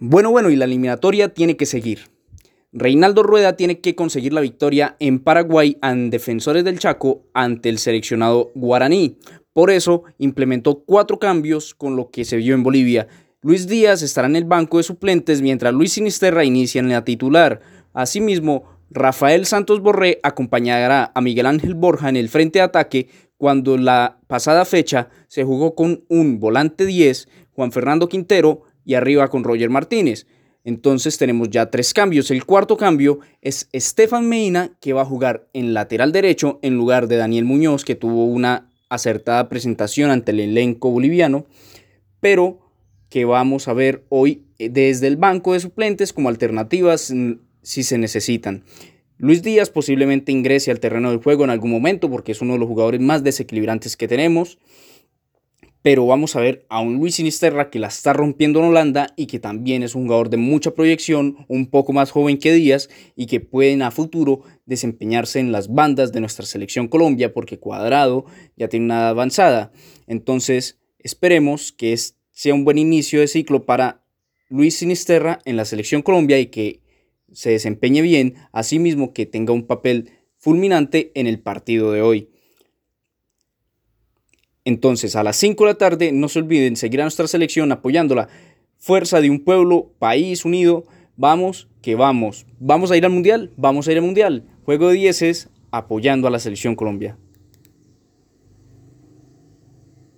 Bueno, bueno, y la eliminatoria tiene que seguir. Reinaldo Rueda tiene que conseguir la victoria en Paraguay en Defensores del Chaco ante el seleccionado guaraní. Por eso implementó cuatro cambios con lo que se vio en Bolivia. Luis Díaz estará en el banco de suplentes mientras Luis Sinisterra inicia en la titular. Asimismo, Rafael Santos Borré acompañará a Miguel Ángel Borja en el frente de ataque cuando la pasada fecha se jugó con un volante 10, Juan Fernando Quintero, y arriba con Roger Martínez. Entonces tenemos ya tres cambios. El cuarto cambio es Estefan Medina, que va a jugar en lateral derecho en lugar de Daniel Muñoz, que tuvo una acertada presentación ante el elenco boliviano, pero que vamos a ver hoy eh, desde el banco de suplentes como alternativas mm, si se necesitan. Luis Díaz posiblemente ingrese al terreno del juego en algún momento porque es uno de los jugadores más desequilibrantes que tenemos pero vamos a ver a un Luis Sinisterra que la está rompiendo en Holanda y que también es un jugador de mucha proyección, un poco más joven que Díaz y que pueden a futuro desempeñarse en las bandas de nuestra selección Colombia porque Cuadrado ya tiene una edad avanzada. Entonces esperemos que sea un buen inicio de ciclo para Luis Sinisterra en la selección Colombia y que se desempeñe bien, asimismo que tenga un papel fulminante en el partido de hoy. Entonces, a las 5 de la tarde, no se olviden seguir a nuestra selección apoyándola. Fuerza de un pueblo, país unido. Vamos, que vamos. Vamos a ir al mundial, vamos a ir al mundial. Juego de dieces apoyando a la selección Colombia.